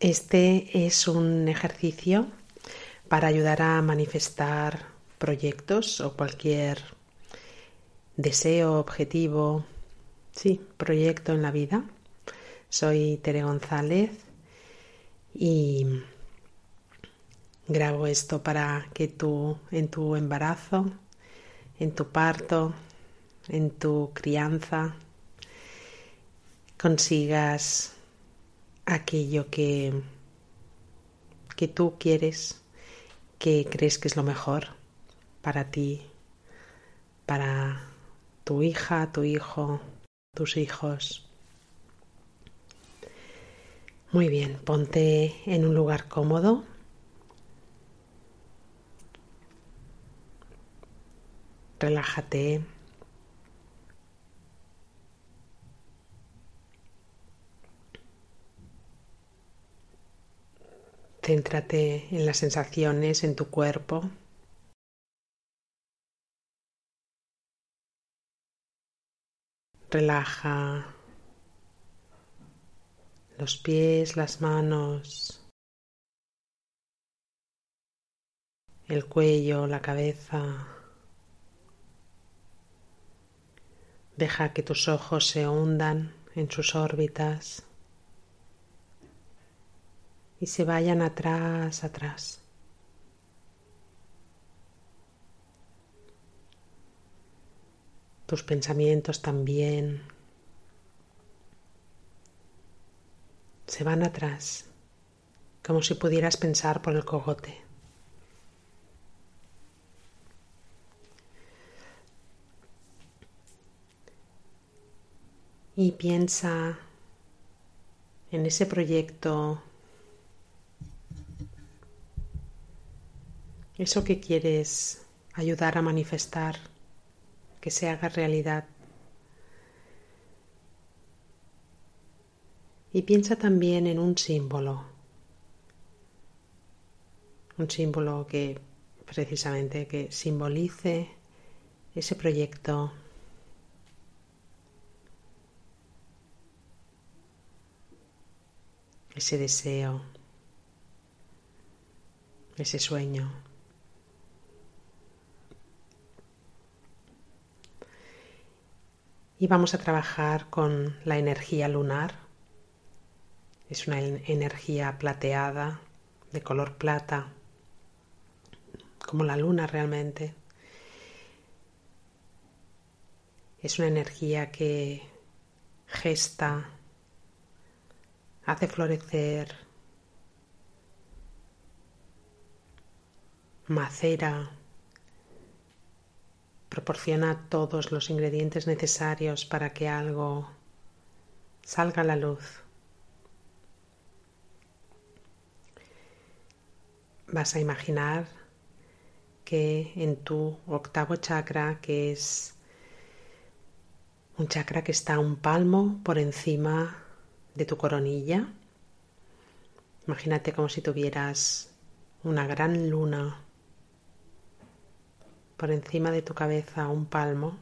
Este es un ejercicio para ayudar a manifestar proyectos o cualquier deseo, objetivo, sí, proyecto en la vida. Soy Tere González y grabo esto para que tú en tu embarazo, en tu parto, en tu crianza, consigas aquello que, que tú quieres, que crees que es lo mejor para ti, para tu hija, tu hijo, tus hijos. Muy bien, ponte en un lugar cómodo. Relájate. Céntrate en las sensaciones en tu cuerpo. Relaja los pies, las manos, el cuello, la cabeza. Deja que tus ojos se hundan en sus órbitas y se vayan atrás, atrás. Tus pensamientos también se van atrás, como si pudieras pensar por el cogote. Y piensa en ese proyecto eso que quieres ayudar a manifestar, que se haga realidad. Y piensa también en un símbolo, un símbolo que precisamente que simbolice ese proyecto. ese deseo, ese sueño. Y vamos a trabajar con la energía lunar. Es una energía plateada, de color plata, como la luna realmente. Es una energía que gesta, hace florecer, macera, proporciona todos los ingredientes necesarios para que algo salga a la luz. Vas a imaginar que en tu octavo chakra, que es un chakra que está un palmo por encima de tu coronilla, imagínate como si tuvieras una gran luna por encima de tu cabeza un palmo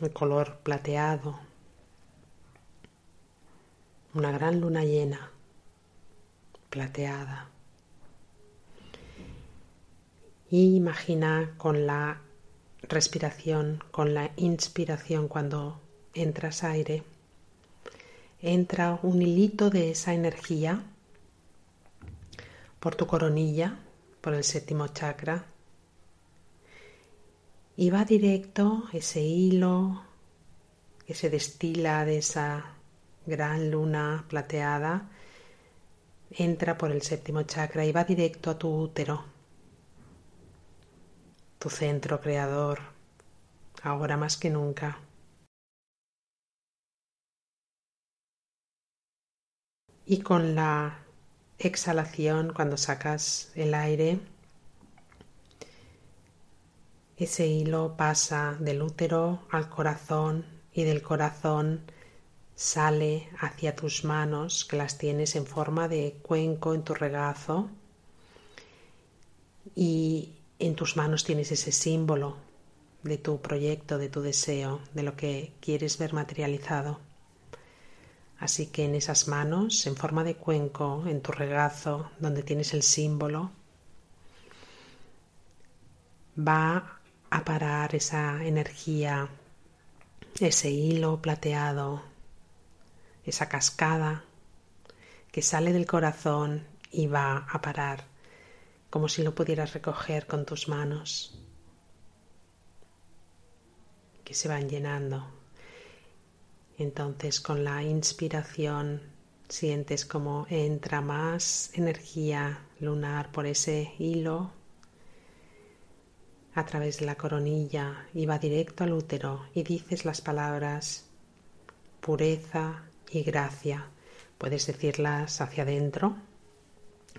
de color plateado, una gran luna llena, plateada. Y imagina con la respiración, con la inspiración cuando entras aire, entra un hilito de esa energía por tu coronilla, por el séptimo chakra, y va directo ese hilo que se destila de esa gran luna plateada, entra por el séptimo chakra y va directo a tu útero, tu centro creador, ahora más que nunca. Y con la exhalación, cuando sacas el aire, ese hilo pasa del útero al corazón y del corazón sale hacia tus manos que las tienes en forma de cuenco en tu regazo y en tus manos tienes ese símbolo de tu proyecto, de tu deseo, de lo que quieres ver materializado. Así que en esas manos, en forma de cuenco, en tu regazo, donde tienes el símbolo, va a parar esa energía, ese hilo plateado, esa cascada que sale del corazón y va a parar como si lo pudieras recoger con tus manos que se van llenando. Entonces con la inspiración sientes como entra más energía lunar por ese hilo a través de la coronilla y va directo al útero y dices las palabras pureza y gracia. Puedes decirlas hacia adentro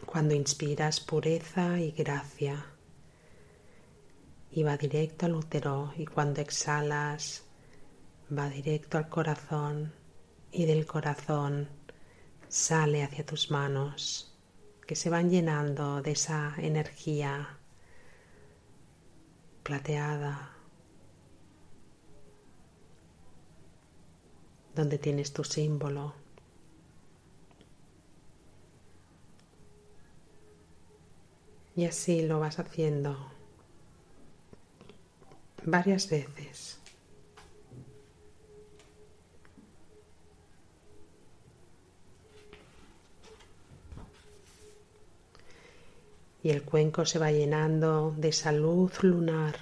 cuando inspiras pureza y gracia y va directo al útero y cuando exhalas va directo al corazón y del corazón sale hacia tus manos que se van llenando de esa energía plateada donde tienes tu símbolo. Y así lo vas haciendo varias veces. Y el cuenco se va llenando de esa luz lunar.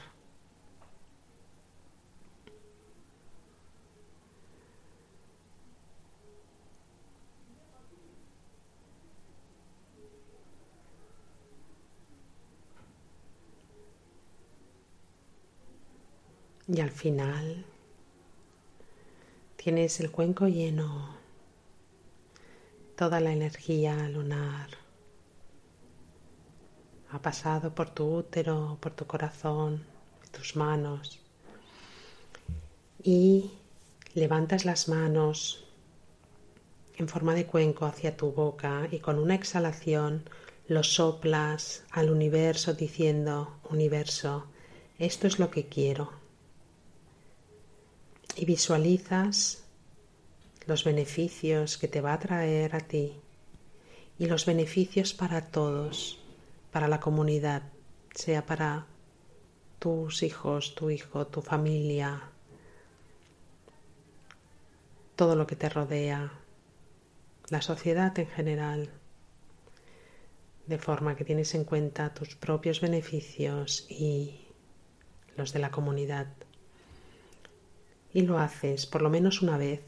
Y al final tienes el cuenco lleno, toda la energía lunar ha pasado por tu útero, por tu corazón, tus manos. Y levantas las manos en forma de cuenco hacia tu boca y con una exhalación lo soplas al universo diciendo, universo, esto es lo que quiero y visualizas los beneficios que te va a traer a ti y los beneficios para todos, para la comunidad, sea para tus hijos, tu hijo, tu familia, todo lo que te rodea, la sociedad en general, de forma que tienes en cuenta tus propios beneficios y los de la comunidad y lo haces por lo menos una vez.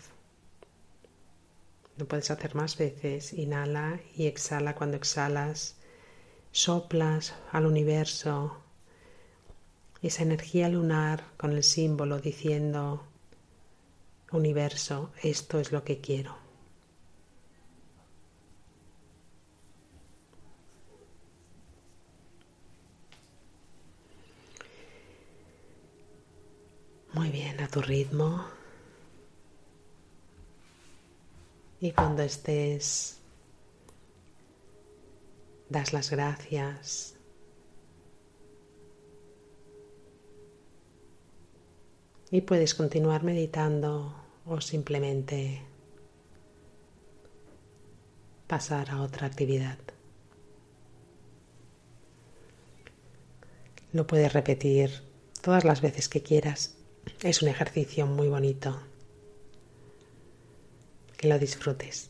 Lo puedes hacer más veces. Inhala y exhala cuando exhalas. Soplas al universo esa energía lunar con el símbolo diciendo, universo, esto es lo que quiero. Muy bien, a tu ritmo. Y cuando estés, das las gracias. Y puedes continuar meditando o simplemente pasar a otra actividad. Lo puedes repetir todas las veces que quieras. Es un ejercicio muy bonito. Que lo disfrutes.